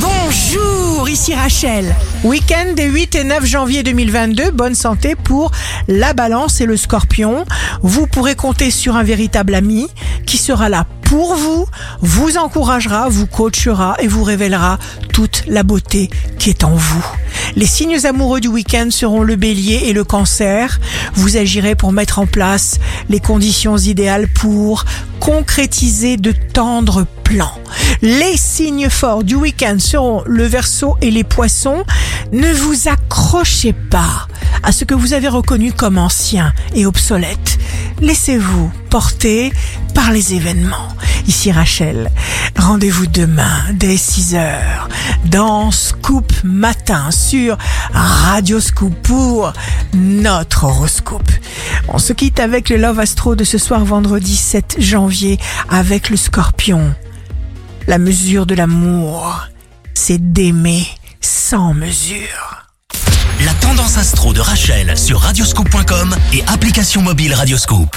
Bonjour, ici Rachel. Week-end des 8 et 9 janvier 2022, bonne santé pour la balance et le scorpion. Vous pourrez compter sur un véritable ami qui sera là pour vous, vous encouragera, vous coachera et vous révélera toute la beauté qui est en vous. Les signes amoureux du week-end seront le bélier et le cancer. Vous agirez pour mettre en place les conditions idéales pour concrétiser de tendres plans. Les signes forts du week-end seront le verso et les poissons. Ne vous accrochez pas à ce que vous avez reconnu comme ancien et obsolète. Laissez-vous porter les événements. Ici Rachel, rendez-vous demain dès 6h dans Scoop Matin sur Radio Scoop pour notre horoscope. On se quitte avec le Love Astro de ce soir vendredi 7 janvier avec le scorpion. La mesure de l'amour, c'est d'aimer sans mesure. La tendance astro de Rachel sur radioscope.com et application mobile Radioscope.